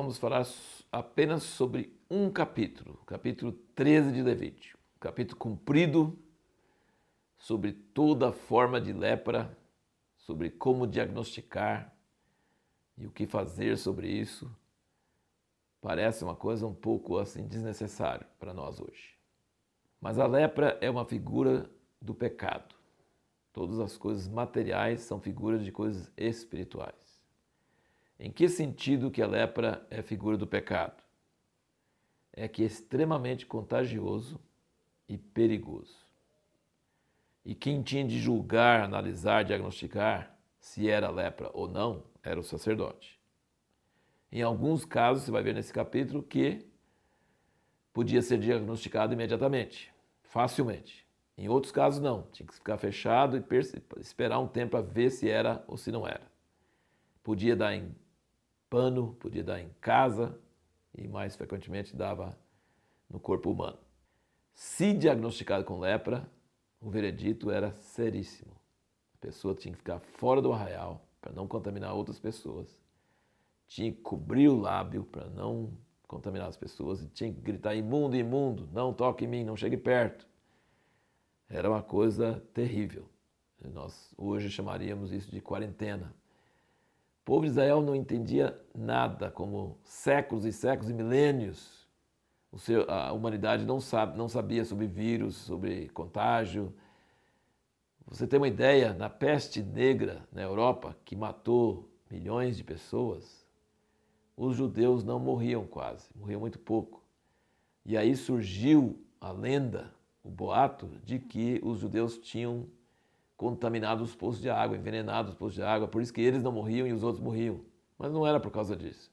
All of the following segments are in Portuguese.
vamos falar apenas sobre um capítulo, capítulo 13 de Levítico. Capítulo comprido sobre toda forma de lepra, sobre como diagnosticar e o que fazer sobre isso. Parece uma coisa um pouco assim desnecessária para nós hoje. Mas a lepra é uma figura do pecado. Todas as coisas materiais são figuras de coisas espirituais. Em que sentido que a lepra é figura do pecado? É que é extremamente contagioso e perigoso. E quem tinha de julgar, analisar, diagnosticar se era lepra ou não era o sacerdote. Em alguns casos, você vai ver nesse capítulo que podia ser diagnosticado imediatamente, facilmente. Em outros casos, não. Tinha que ficar fechado e esperar um tempo para ver se era ou se não era. Podia dar em pano, podia dar em casa e mais frequentemente dava no corpo humano. Se diagnosticado com lepra, o veredito era seríssimo. A pessoa tinha que ficar fora do arraial para não contaminar outras pessoas. Tinha que cobrir o lábio para não contaminar as pessoas e tinha que gritar imundo, imundo, não toque em mim, não chegue perto. Era uma coisa terrível. Nós hoje chamaríamos isso de quarentena. O povo de Israel não entendia nada, como séculos e séculos e milênios. Seu, a humanidade não, sabe, não sabia sobre vírus, sobre contágio. Você tem uma ideia, na peste negra na Europa, que matou milhões de pessoas, os judeus não morriam quase, morriam muito pouco. E aí surgiu a lenda o boato de que os judeus tinham contaminado os poços de água, envenenado os poços de água, por isso que eles não morriam e os outros morriam. Mas não era por causa disso.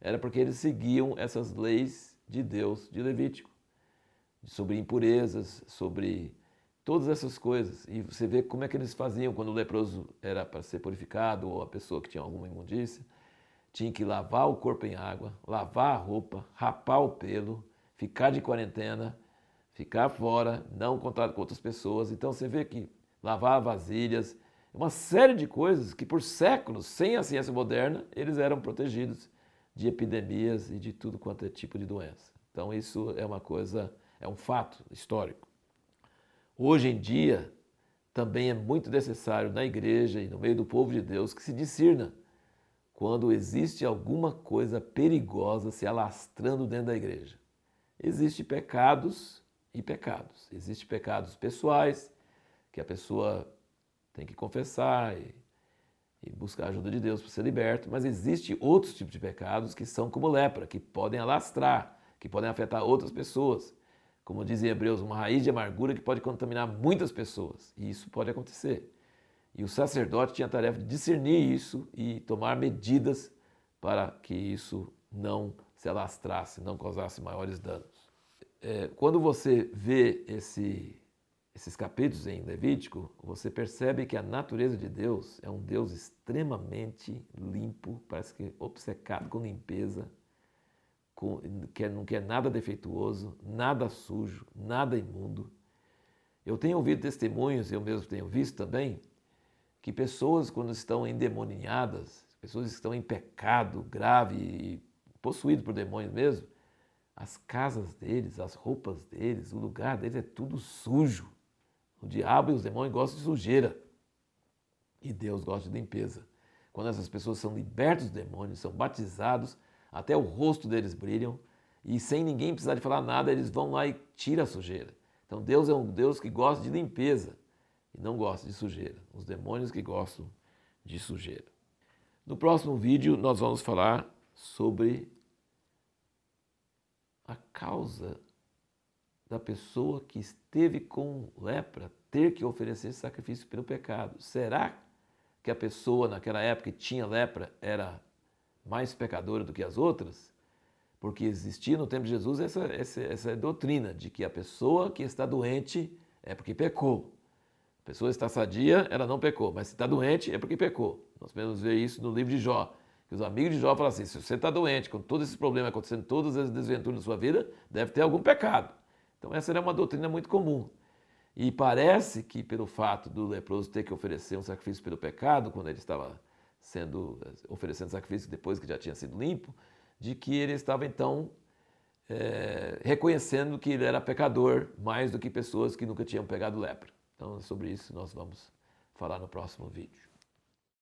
Era porque eles seguiam essas leis de Deus de Levítico, sobre impurezas, sobre todas essas coisas. E você vê como é que eles faziam quando o leproso era para ser purificado ou a pessoa que tinha alguma imundícia. Tinha que lavar o corpo em água, lavar a roupa, rapar o pelo, ficar de quarentena ficar fora, não contato com outras pessoas. Então você vê que lavar vasilhas, uma série de coisas que por séculos, sem a ciência moderna, eles eram protegidos de epidemias e de tudo quanto é tipo de doença. Então isso é uma coisa, é um fato histórico. Hoje em dia, também é muito necessário na igreja e no meio do povo de Deus que se discirna quando existe alguma coisa perigosa se alastrando dentro da igreja. Existem pecados e pecados. Existem pecados pessoais, que a pessoa tem que confessar e, e buscar a ajuda de Deus para ser liberto, mas existem outros tipos de pecados que são como lepra, que podem alastrar, que podem afetar outras pessoas. Como diz em Hebreus, uma raiz de amargura que pode contaminar muitas pessoas, e isso pode acontecer. E o sacerdote tinha a tarefa de discernir isso e tomar medidas para que isso não se alastrasse, não causasse maiores danos é, quando você vê esse, esses capítulos em Levítico, você percebe que a natureza de Deus é um Deus extremamente limpo, parece que obcecado com limpeza, com, que não quer nada defeituoso, nada sujo, nada imundo. Eu tenho ouvido testemunhos, eu mesmo tenho visto também, que pessoas, quando estão endemoniadas, pessoas que estão em pecado grave e possuídas por demônios mesmo, as casas deles, as roupas deles, o lugar deles é tudo sujo. O diabo e os demônios gostam de sujeira. E Deus gosta de limpeza. Quando essas pessoas são libertas dos demônios, são batizados, até o rosto deles brilham, e sem ninguém precisar de falar nada, eles vão lá e tiram a sujeira. Então Deus é um Deus que gosta de limpeza e não gosta de sujeira. Os demônios que gostam de sujeira. No próximo vídeo nós vamos falar sobre a causa da pessoa que esteve com lepra ter que oferecer sacrifício pelo pecado. Será que a pessoa naquela época que tinha lepra era mais pecadora do que as outras? Porque existia no tempo de Jesus essa, essa, essa doutrina de que a pessoa que está doente é porque pecou. A pessoa está sadia, ela não pecou, mas se está doente é porque pecou. Nós podemos ver isso no livro de Jó os amigos de Jó falam assim: se você está doente, com todos esses problemas acontecendo, todas as desventuras da sua vida, deve ter algum pecado. Então, essa era uma doutrina muito comum. E parece que, pelo fato do leproso ter que oferecer um sacrifício pelo pecado, quando ele estava sendo oferecendo sacrifício depois que já tinha sido limpo, de que ele estava então é, reconhecendo que ele era pecador mais do que pessoas que nunca tinham pegado lepra. Então, sobre isso nós vamos falar no próximo vídeo.